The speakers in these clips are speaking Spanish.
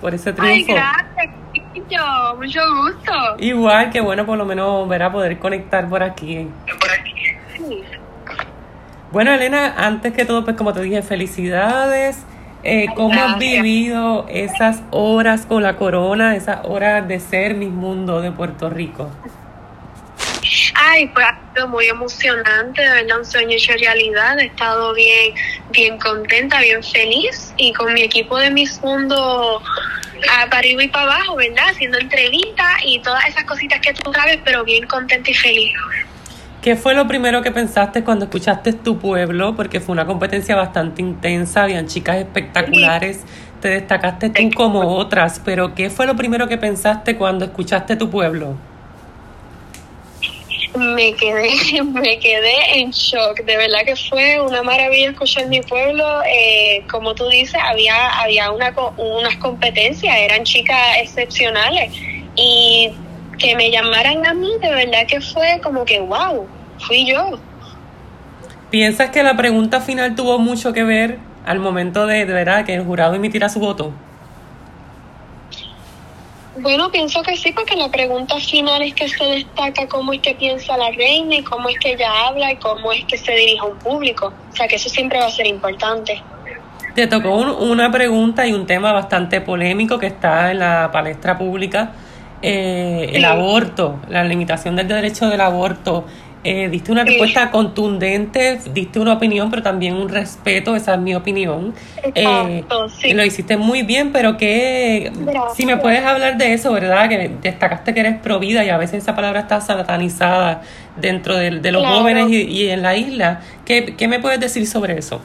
por ese Ay, triunfo. gracias, Quillo. Mucho gusto. Igual que bueno por lo menos ver a poder conectar por aquí. Sí. Bueno, Elena, antes que todo, pues como te dije, felicidades. Eh, ¿Cómo has Gracias. vivido esas horas con la corona, esas horas de ser Miss Mundo de Puerto Rico? Ay, pues ha sido muy emocionante, de verdad, un sueño hecho realidad. He estado bien, bien contenta, bien feliz y con mi equipo de Miss Mundo ah, para arriba y para abajo, ¿verdad? Haciendo entrevistas y todas esas cositas que tú sabes, pero bien contenta y feliz. ¿Qué fue lo primero que pensaste cuando escuchaste tu pueblo? Porque fue una competencia bastante intensa, habían chicas espectaculares, te destacaste tú como otras, pero ¿qué fue lo primero que pensaste cuando escuchaste tu pueblo? Me quedé, me quedé en shock. De verdad que fue una maravilla escuchar mi pueblo. Eh, como tú dices, había, había una, unas competencias, eran chicas excepcionales. Y que me llamaran a mí, de verdad que fue como que, wow, fui yo. ¿Piensas que la pregunta final tuvo mucho que ver al momento de, de verdad que el jurado emitiera su voto? Bueno, pienso que sí, porque la pregunta final es que se destaca cómo es que piensa la reina y cómo es que ella habla y cómo es que se dirige a un público. O sea, que eso siempre va a ser importante. Te tocó un- una pregunta y un tema bastante polémico que está en la palestra pública, eh, el aborto, la limitación del derecho del aborto. Eh, diste una Sí. respuesta contundente, diste una opinión, pero también un respeto, esa es mi opinión. Eh, Exacto, sí. Lo hiciste muy bien, pero que Gracias. si me puedes hablar de eso, ¿verdad? Que destacaste que eres provida y a veces esa palabra está satanizada dentro de, de los Claro. jóvenes y, y en la isla. ¿Qué, ¿Qué me puedes decir sobre eso?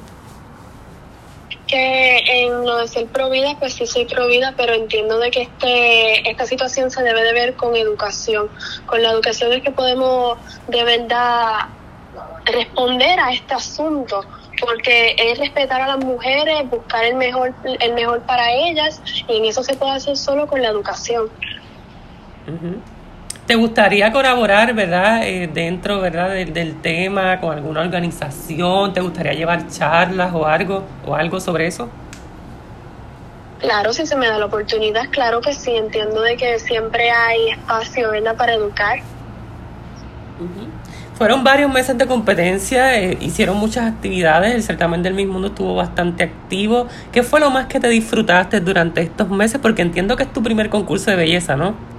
Que en lo de ser provida, pues sí soy provida, pero entiendo de que este esta situación se debe de ver con educación. Con la educación es que podemos de verdad responder a este asunto, porque es respetar a las mujeres, buscar el mejor el mejor para ellas, y en eso se puede hacer solo con la educación. ¿Te gustaría colaborar, verdad, eh, dentro, verdad, del, del tema con alguna organización? ¿Te gustaría llevar charlas o algo, o algo sobre eso? Claro, si se me da la oportunidad, claro que sí, entiendo de que siempre hay espacio, ¿verdad?, para educar. Fueron varios meses de competencia, eh, hicieron muchas actividades, el certamen del Miss Mundo estuvo bastante activo. ¿Qué fue lo más que te disfrutaste durante estos meses? Porque entiendo que es tu primer concurso de belleza, ¿no?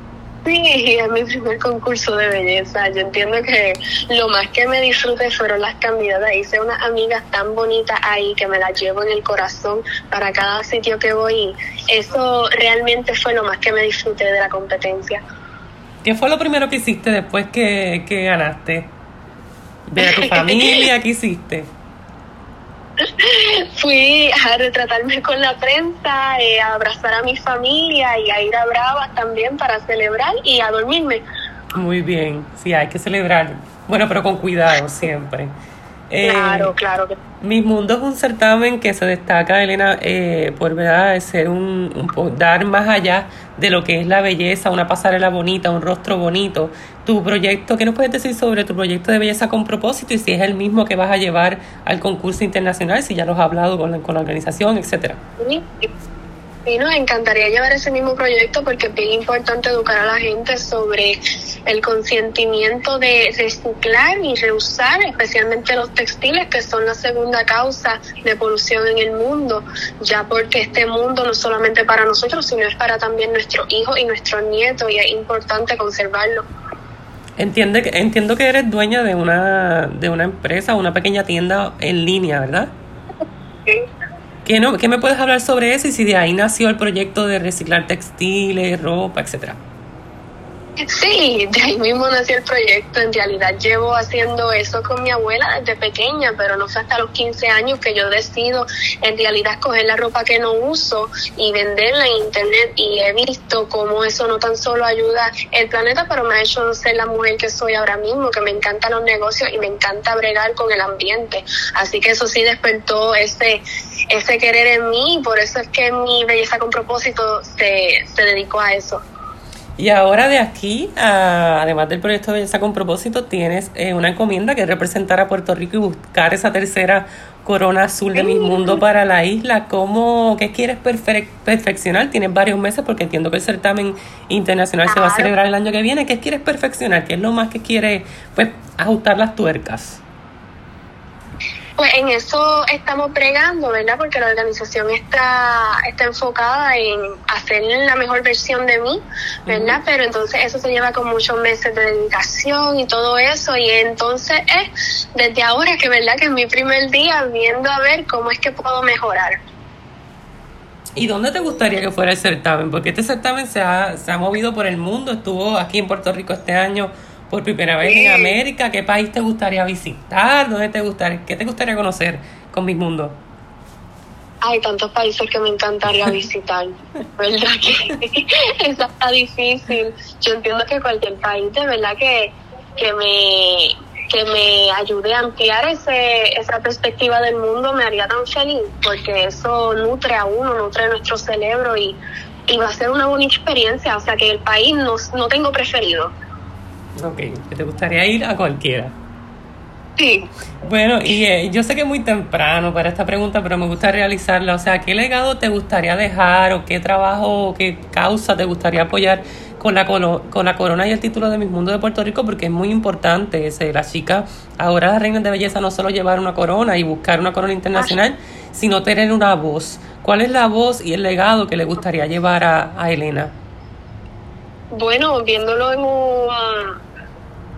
Sí, es mi primer concurso de belleza. Yo entiendo que lo más que me disfruté fueron las candidatas. Hice unas amigas tan bonitas ahí que me las llevo en el corazón para cada sitio que voy. Eso realmente fue lo más que me disfruté de la competencia. ¿Qué fue lo primero que hiciste después que, que ganaste? ¿De tu familia? ¿Qué hiciste? Fui a retratarme con la prensa, eh, a abrazar a mi familia y a ir a Bravas también para celebrar y a dormirme. Muy bien, sí, hay que celebrar. Bueno, pero con cuidado siempre. Eh, Claro, claro que Mis Mundo es un certamen que se destaca, Elena, eh, por verdad de ser un, un dar más allá de lo que es la belleza, una pasarela bonita, un rostro bonito. Tu proyecto, ¿qué nos puedes decir sobre tu proyecto de belleza con propósito y si es el mismo que vas a llevar al concurso internacional, si ya lo has hablado con la, con la organización, etcétera? Sí, Y nos encantaría llevar ese mismo proyecto porque es bien importante educar a la gente sobre el consentimiento de reciclar y reusar, especialmente los textiles, que son la segunda causa de polución en el mundo, ya porque este mundo no es solamente para nosotros, sino es para también nuestros hijos y nuestros nietos y es importante conservarlo. Entiende, entiendo que eres dueña de una, de una empresa, una pequeña tienda en línea, ¿verdad? ¿Qué, no, ¿Qué me puedes hablar sobre eso y si de ahí nació el proyecto de reciclar textiles, ropa, etcétera? Sí, de ahí mismo nació el proyecto. En realidad llevo haciendo eso con mi abuela desde pequeña, pero no fue hasta los 15 años que yo decido en realidad coger la ropa que no uso y venderla en internet. Y he visto cómo eso no tan solo ayuda el planeta, pero me ha hecho ser la mujer que soy ahora mismo, que me encantan los negocios y me encanta bregar con el ambiente. Así que eso sí despertó ese, ese querer en mí y por eso es que mi belleza con propósito se, se dedicó a eso. Y ahora de aquí, además del proyecto de Belleza con Propósito, tienes eh, una encomienda que es representar a Puerto Rico y buscar esa tercera corona azul de mi mundo para la isla. ¿Cómo, ¿Qué quieres perfeccionar? Tienes varios meses porque entiendo que el certamen internacional se va a celebrar el año que viene. ¿Qué quieres perfeccionar? ¿Qué es lo más que quieres pues, ajustar las tuercas? Pues en eso estamos bregando, ¿verdad? Porque la organización está, está enfocada en hacer la mejor versión de mí, ¿verdad? Pero entonces eso se lleva con muchos meses de dedicación y todo eso. Y entonces es desde ahora que, ¿verdad? Que es mi primer día viendo a ver cómo es que puedo mejorar. ¿Y dónde te gustaría que fuera el certamen? Porque este certamen se ha, se ha movido por el mundo, estuvo aquí en Puerto Rico este año por primera vez en América? ¿Qué país te gustaría visitar? ¿Dónde te gustaría, ¿Qué te gustaría conocer con mi mundo? Hay tantos países que me encantaría visitar, ¿verdad? Que eso está difícil. Yo entiendo que cualquier país, de verdad, que, que me que me ayude a ampliar ese, esa perspectiva del mundo me haría tan feliz, porque eso nutre a uno, nutre nuestro cerebro y, y va a ser una bonita experiencia. O sea que el país no, no tengo preferido. Ok, que te gustaría ir a cualquiera. Sí. Bueno, y eh, yo sé que es muy temprano para esta pregunta, pero me gusta realizarla. O sea, ¿qué legado te gustaría dejar o qué trabajo o qué causa te gustaría apoyar con la, con la corona y el título de Mis Mundo de Puerto Rico? Porque es muy importante ese. La chica, ahora las reinas de belleza, no solo llevar una corona y buscar una corona internacional, sino tener una voz. ¿Cuál es la voz y el legado que le gustaría llevar a, a Elena? Bueno, viéndolo en un,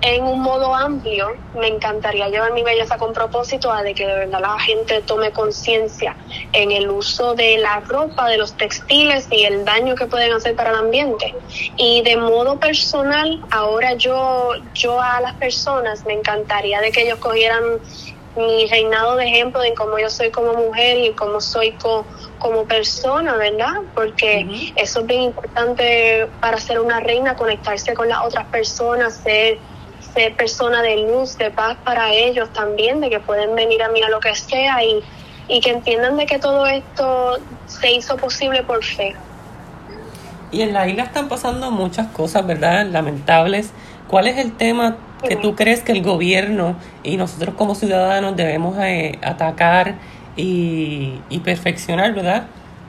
en un modo amplio, me encantaría llevar mi belleza con propósito a de que de verdad la gente tome conciencia en el uso de la ropa, de los textiles y el daño que pueden hacer para el ambiente. Y de modo personal, ahora yo, yo a las personas me encantaría de que ellos cogieran mi reinado de ejemplo de cómo yo soy como mujer y cómo soy como como persona, ¿verdad? Porque eso es bien importante para ser una reina, conectarse con las otras personas, ser, ser persona de luz, de paz para ellos también, de que pueden venir a mí a lo que sea y, y que entiendan de que todo esto se hizo posible por fe. Y en la isla están pasando muchas cosas, ¿verdad? Lamentables. ¿Cuál es el tema que tú crees que el gobierno y nosotros como ciudadanos debemos eh, atacar? Y, y perfeccionar, ¿verdad?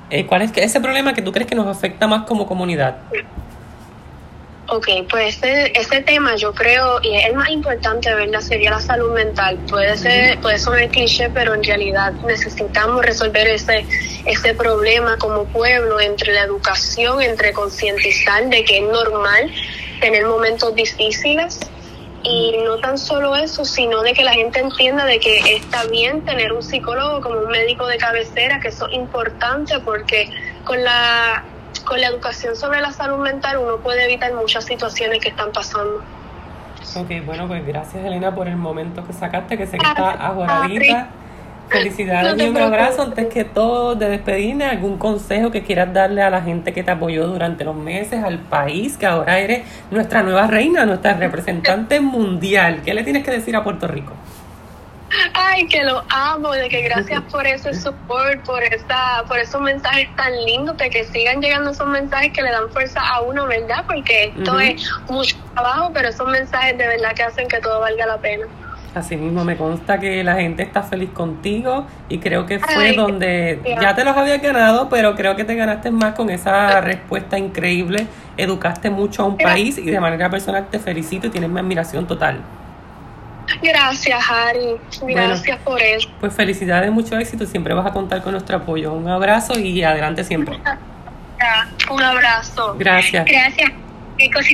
Eh, ¿Cuál es ese problema que tú crees que nos afecta más como comunidad? Ok, pues ese, ese tema yo creo, y es el más importante, ¿verdad? Sería la salud mental. Puede ser, puede sonar cliché, pero en realidad necesitamos resolver ese, ese problema como pueblo entre la educación, entre concientizar de que es normal tener momentos difíciles, y no tan solo eso, sino de que la gente entienda de que está bien tener un psicólogo como un médico de cabecera, que eso es importante porque con la, con la educación sobre la salud mental uno puede evitar muchas situaciones que están pasando. Ok, bueno, pues gracias Elena por el momento que sacaste, que sé que está ajoradita. Felicidades y un abrazo antes que todo de despedirme. ¿Algún consejo que quieras darle a la gente que te apoyó durante los meses, al país, que ahora eres nuestra nueva reina, nuestra representante mundial? ¿Qué le tienes que decir a Puerto Rico? Ay, que lo amo, de que gracias por ese support, por esa, por esos mensajes tan lindos, de que sigan llegando esos mensajes que le dan fuerza a uno, ¿verdad? Porque esto es mucho trabajo, pero esos mensajes de verdad que hacen que todo valga la pena. Así mismo me consta que la gente está feliz contigo y creo que fue donde ya te los había ganado, pero creo que te ganaste más con esa respuesta increíble. Educaste mucho a un país y de manera personal te felicito y tienes mi admiración total. Gracias, Harry. Gracias por eso. Pues felicidades, mucho éxito. Siempre vas a contar con nuestro apoyo. Un abrazo y adelante siempre. Un abrazo. Gracias. Gracias.